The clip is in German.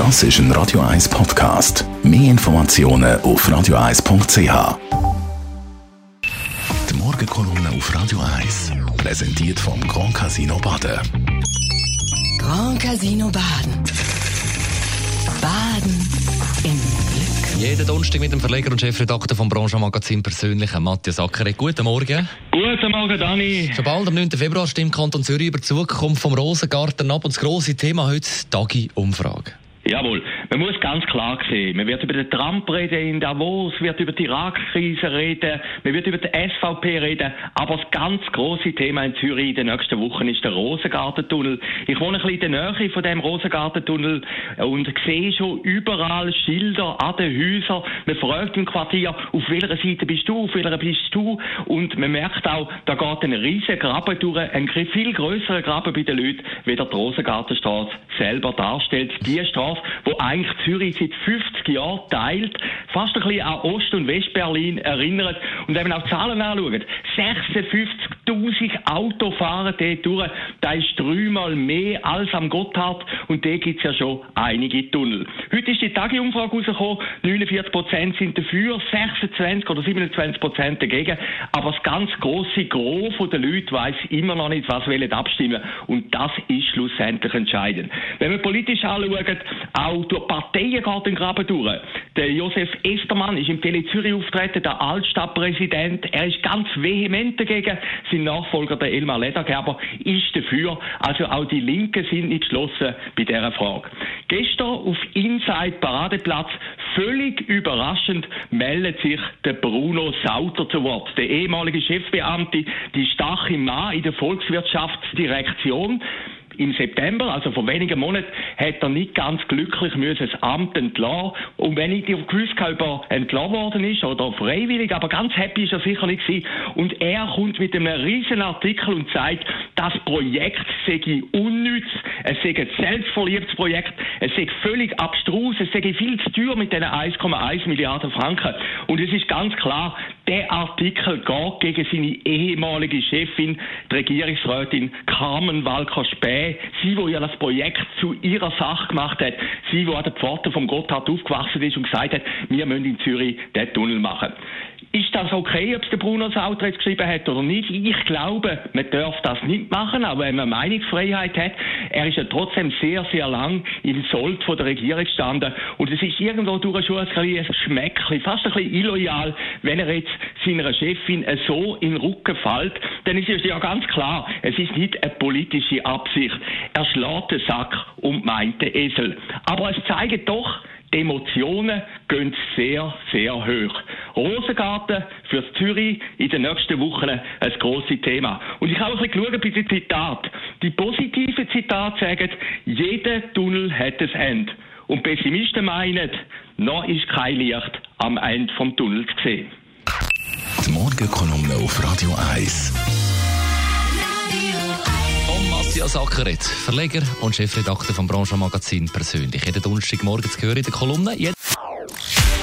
Das ist ein Radio 1 Podcast. Mehr Informationen auf radio1.ch. Die Morgenkolumne auf Radio 1 präsentiert vom Grand Casino Baden. Grand Casino Baden. Baden im Glück. Jeden Donnerstag mit dem Verleger und Chefredakteur vom Branchenmagazin persönlich, Matthias Ackeret. Guten Morgen. Guten Morgen, Dani. Schon bald am 9. Februar stimmt Kanton Zürich über die Zukunft vom Rosengarten ab und das grosse Thema heute Tagi-Umfrage. Jawohl, man muss ganz klar sehen, man wird über den Trump reden in Davos, wird über die Irak-Krise reden, man wird über die SVP reden, aber das ganz große Thema in Zürich in den nächsten Wochen ist der Rosengartentunnel. Ich wohne ein bisschen in der Nähe von dem Rosengartentunnel und sehe schon überall Schilder an den Häusern. Man fragt im Quartier, auf welcher Seite bist du, auf welcher bist du und man merkt auch, da geht ein riesiger Graben durch, ein viel größerer Graben bei den Leuten, wie der Rosengartenstraße selber darstellt. Die Straße wo eigentlich eigentlich Zürich seit 50 Jahren teilt, fast ein bisschen an Ost- und Westberlin erinnert und wenn man auch Zahlen anschaut, 56 1000 Autofahrer dort durch. Das ist dreimal mehr als am Gotthard und da gibt es ja schon einige Tunnel. Heute ist die Tageumfrage rausgekommen, 49% sind dafür, 26 oder 27% dagegen, aber das ganz große Gros der Leute weiß immer noch nicht, was sie abstimmen wollen. und das ist schlussendlich entscheidend. Wenn wir politisch anschauen, auch durch Parteien geht den Graben durch. Der Josef Estermann ist im Tele Zürich auftreten, der Altstadtpräsident, er ist ganz vehement dagegen, Sie sein Nachfolger, der Elmar Ledergerber, ist dafür. Also auch die Linken sind nicht geschlossen bei dieser Frage. Gestern auf Inside Paradeplatz, völlig überraschend, meldet sich der Bruno Sauter zu Wort. Der ehemalige Chefbeamte, die Stach im Mann in der Volkswirtschaftsdirektion im September, also vor wenigen Monaten, hat er nicht ganz glücklich müssen das Amt entlassen. Und wenn ich gewusst habe, ob er entlassen worden ist oder freiwillig, aber ganz happy ist er sicher nicht gewesen. Und er kommt mit einem riesen Artikel und sagt, das Projekt sei unnütz, es sei ein selbstverliebtes Projekt, es sei völlig abstrus, es sei viel zu teuer mit diesen 1,1 Milliarden Franken. Und es ist ganz klar, der Artikel geht gegen seine ehemalige Chefin, die Regierungsrätin Carmen Walker-Späh. Sie, wo ja das Projekt zu ihrer Sache gemacht hat. Sie, wo an der Pforte vom Gotthard aufgewachsen ist und gesagt hat, wir müssen in Zürich den Tunnel machen. Ist das okay, ob es der Bruno Sauter jetzt geschrieben hat oder nicht? Ich glaube, man darf das nicht machen, aber wenn man Meinungsfreiheit hat, er ist ja trotzdem sehr, sehr lang im Sold von der Regierung gestanden und es ist irgendwo durch schon ein kleines Schmeckchen, fast ein bisschen illoyal, wenn er jetzt seiner Chefin so in den Rücken fällt, dann ist es ja ganz klar, es ist nicht eine politische Absicht. Er schlägt den Sack und meint den Esel. Aber es zeigt doch, die Emotionen gehen sehr, sehr hoch. Rosengarten für Zürich in den nächsten Wochen ein grosses Thema. Und ich habe ein bisschen geschaut bei den Zitaten. Die positiven Zitate sagen, jeder Tunnel hat ein Ende. Und Pessimisten meinen, noch ist kein Licht am Ende vom Tunnel zu sehen. Die Morgenkolumne auf Radio 1. Matthias Ackeret, Verleger und Chefredakteur vom Branchenmagazin persönlich. Jeden Donnerstagmorgen zu hören in der Kolumne.